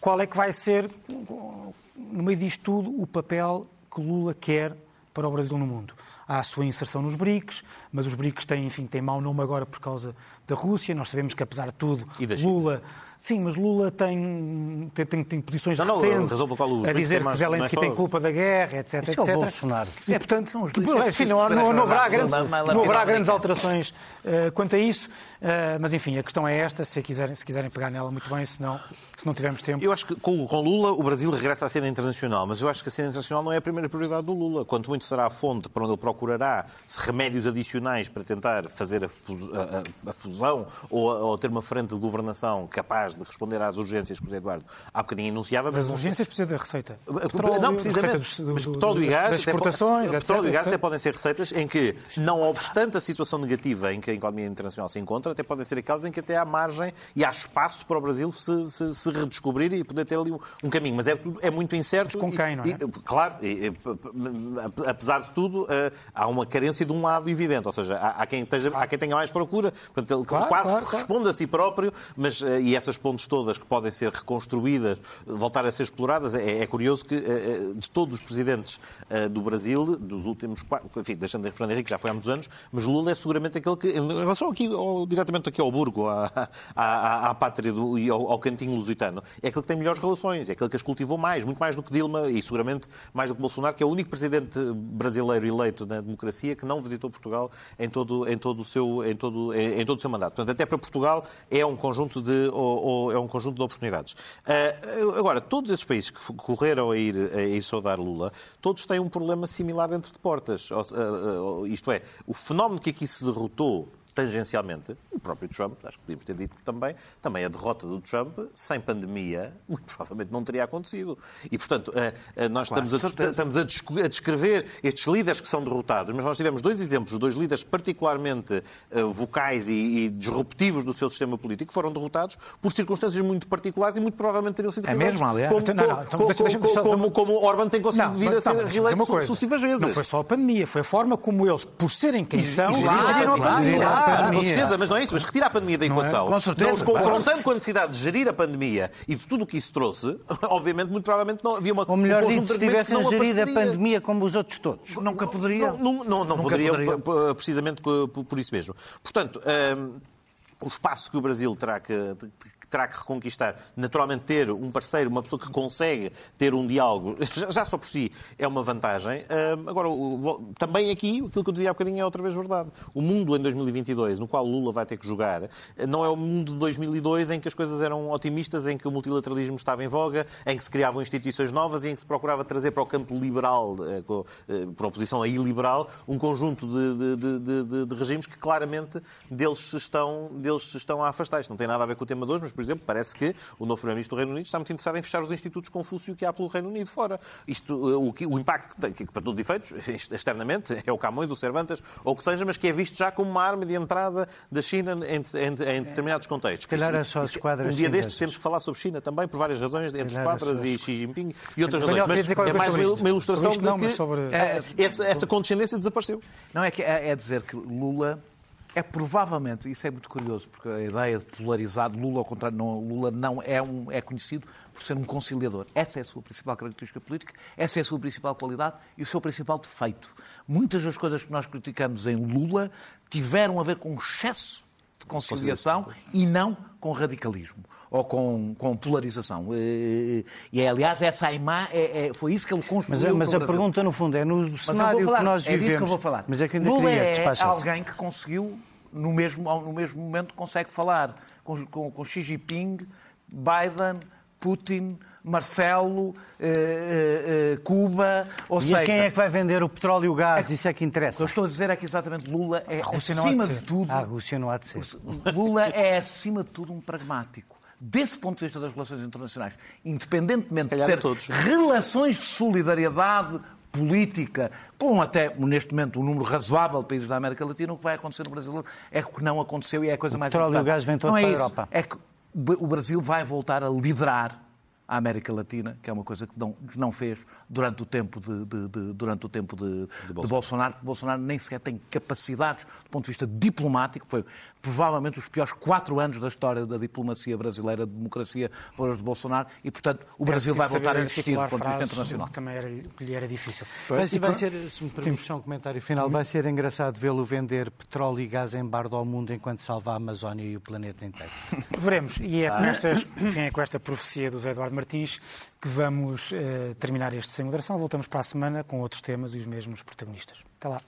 qual é que vai ser, no meio disto tudo, o papel que Lula quer para o Brasil no mundo? Há a sua inserção nos BRICS, mas os BRICS têm, enfim, têm mau nome agora por causa da Rússia. Nós sabemos que, apesar de tudo,
E.
Lula. Sim, mas Lula tem, tem, tem, tem posições
Não, não, a
recentes
qual os
a dizer
têm
que Zelensky
não é
tem culpa da guerra, etc.
Isso é o
etc.
Bolsonaro.
E, portanto,
são os
que-
é
enfim, não, não, não haverá grandes, não haverá grandes alterações eh, quanto a isso, eh, mas enfim, a questão é esta, se quiserem, se quiserem pegar nela muito bem, se não, se não tivermos tempo.
Eu acho que com, com Lula o Brasil regressa à cena internacional, mas eu acho que a cena internacional não é a primeira prioridade do Lula. Quanto muito será a fonte para onde ele procurará remédios adicionais para tentar fazer a, a- a- fusão ou, a- ou ter uma frente de governação capaz de responder às urgências que o José Eduardo há bocadinho enunciava.
As
não-
urgências precisam da receita.
não, precisamente.
receita dos-
mas
do-
petróleo e gás,
das
até
exportações, etc.
petróleo e gás até podem ser receitas em que, não obstante a situação negativa em que a economia internacional se encontra, até podem ser aquelas em que até há margem e há espaço para o Brasil se, se- se redescobrir e poder ter ali um, um caminho. Mas é, é muito incerto.
Mas com
e-
quem, não é?
e- claro, e- e- apesar de tudo, eh, há uma carência de um lado evidente, ou seja, há, há quem, esteja, há quem tenha mais procura, portanto, ele
Claro,
quase
claro,
que
claro.
responde a si próprio, mas eh, e essas pontes todas que podem ser reconstruídas, voltar a ser exploradas, é, é curioso que eh, eh, de todos os presidentes do Brasil, dos últimos quatro, enfim, deixando de Fernando Henrique, já foi há muitos anos, mas Lula é seguramente aquele que, em relação aqui, ao, diretamente aqui ao Burgo, à, à, à- à pátria do, e ao, ao cantinho lusitano, é aquele que tem melhores relações, é aquele que as cultivou mais, muito mais do que Dilma e seguramente mais do que Bolsonaro, que é o único presidente brasileiro eleito na democracia que não visitou Portugal em todo, em todo, o, seu, em todo, em, todo o seu mandato. Portanto, até para Portugal é um conjunto de, ou- ou é um conjunto de oportunidades. Ah, agora, todos esses países que correram a ir, a ir saudar Lula, todos têm um problema similar dentro de portas. Ah, ah, isto é, o fenómeno que aqui se derrotou tangencialmente, o próprio Trump, acho que podíamos ter dito também, também a derrota do Trump, sem pandemia, muito provavelmente não teria acontecido. E, portanto, eh, eh, nós estamos a, estamos a descrever estes líderes que são derrotados, mas nós tivemos dois exemplos, dois líderes particularmente eh, vocais e, e disruptivos do seu sistema político, que foram derrotados por circunstâncias muito particulares e muito provavelmente teriam sido
É mesmo, aliás?
Como,
Então, então,
Orban tem conseguido vir a ser reeleito sucessivas vezes.
Não foi só a pandemia, foi a forma como eles, por serem quem são, geriram a pandemia.
Com
pandemia.
certeza, mas não é isso. Mas retira a pandemia da equação.
Com certeza,
Não os confrontando com a necessidade de gerir a pandemia e de tudo o que isso trouxe, obviamente, muito provavelmente não havia uma.
Ou melhor
um
dito, se tivessem gerido a pandemia como os outros todos.
Nunca poderia.
Não, não, não, não
Nunca
poderia,
poderia.
p- p- precisamente por isso mesmo. Portanto, hum, o espaço que o Brasil terá que, que terá que reconquistar, naturalmente ter um parceiro, uma pessoa que consegue ter um diálogo, já, só por si é uma vantagem. Agora, também aqui, aquilo que eu dizia há bocadinho é outra vez verdade. O mundo em 2022, no qual Lula vai ter que jogar, não é o mundo de 2002 em que as coisas eram otimistas, em que o multilateralismo estava em voga, em que se criavam instituições novas e em que se procurava trazer para o campo liberal, eh, eh, por oposição a iliberal, um conjunto de- de- de- de regimes que claramente deles se, estão, deles se estão a afastar. Isto não tem nada a ver com o tema de hoje, mas, por exemplo, parece que o novo Primeiro-Ministro do Reino Unido está muito interessado em fechar os institutos Confúcio que há pelo Reino Unido fora. Isto, eh, o, o impacto que tem, que para todos os efeitos, externamente, é o Camões, o Cervantes, ou o que seja, mas que é visto já como uma arma de entrada da China em, em- em determinados contextos.
calhar
Isso-
é só as
isso-
esquadras
Um dia destes temos que falar sobre China também, por várias razões, entre
é
esquadras
só
e Xi Jinping e outras razões.
qualquer
é mais uma, ilustração de
mas
que
sobre-
essa, essa condescendência desapareceu.
Não, é, que é, é dizer que Lula é provavelmente, isso é muito curioso, porque a ideia de polarizado, Lula ao contrário, não, Lula não é, um, é conhecido por ser um conciliador. Essa é a sua principal característica política, essa é a sua principal qualidade e o seu principal defeito. Muitas das coisas que nós criticamos em Lula tiveram a ver com excesso de conciliação e não com radicalismo ou com, com polarização. E, é, aliás, essa imagem, é, é, foi isso que ele construiu.
Mas, mas a pergunta, no fundo, é no cenário
falar,
que nós vivemos.
É disso que eu vou falar.
Mas é que ainda
Lula
queria
é alguém que conseguiu, no mesmo, no mesmo momento, consegue falar com, com, com Xi Jinping, Biden, Putin, Marcelo, eh, eh, eh, Cuba, ou
e
seja...
quem é que vai vender o petróleo e o gás?
É,
Isso é que interessa.
O que eu estou a dizer é que exatamente Lula é, acima de, de tudo...
A Rússia não há de ser.
Lula é, acima de tudo, um pragmático. Desse ponto de vista das relações internacionais, independentemente de ter
todos.
relações de solidariedade política, com até, neste momento, um número razoável de países da América Latina, o que vai acontecer no Brasil é o que não aconteceu e é a coisa
o
mais
petróleo
importante.
o gás vem todo
não é
para a. Europa.
É que o Brasil vai voltar a liderar a América Latina, que é uma coisa que não, que não fez durante o tempo de, de, de durante o tempo de, de Bolsonaro. Bolsonaro. Bolsonaro nem sequer tem capacidades do ponto de vista diplomático. Foi provavelmente os piores quatro anos da história da diplomacia brasileira, de democracia, foram os de Bolsonaro, e, portanto, o Brasil vai voltar a existir do ponto de vista internacional.
Também era, lhe era difícil.
Vai, vai ser, se me permite só um comentário final, vai ser engraçado vê-lo vender petróleo e gás em bardo ao mundo enquanto salva a Amazónia e o planeta inteiro.
Veremos. E é com, estas, enfim, é com esta profecia do Zé Eduardo Martins que vamos uh, terminar este Sem Moderação. Voltamos para a semana com outros temas e os mesmos protagonistas. Até lá.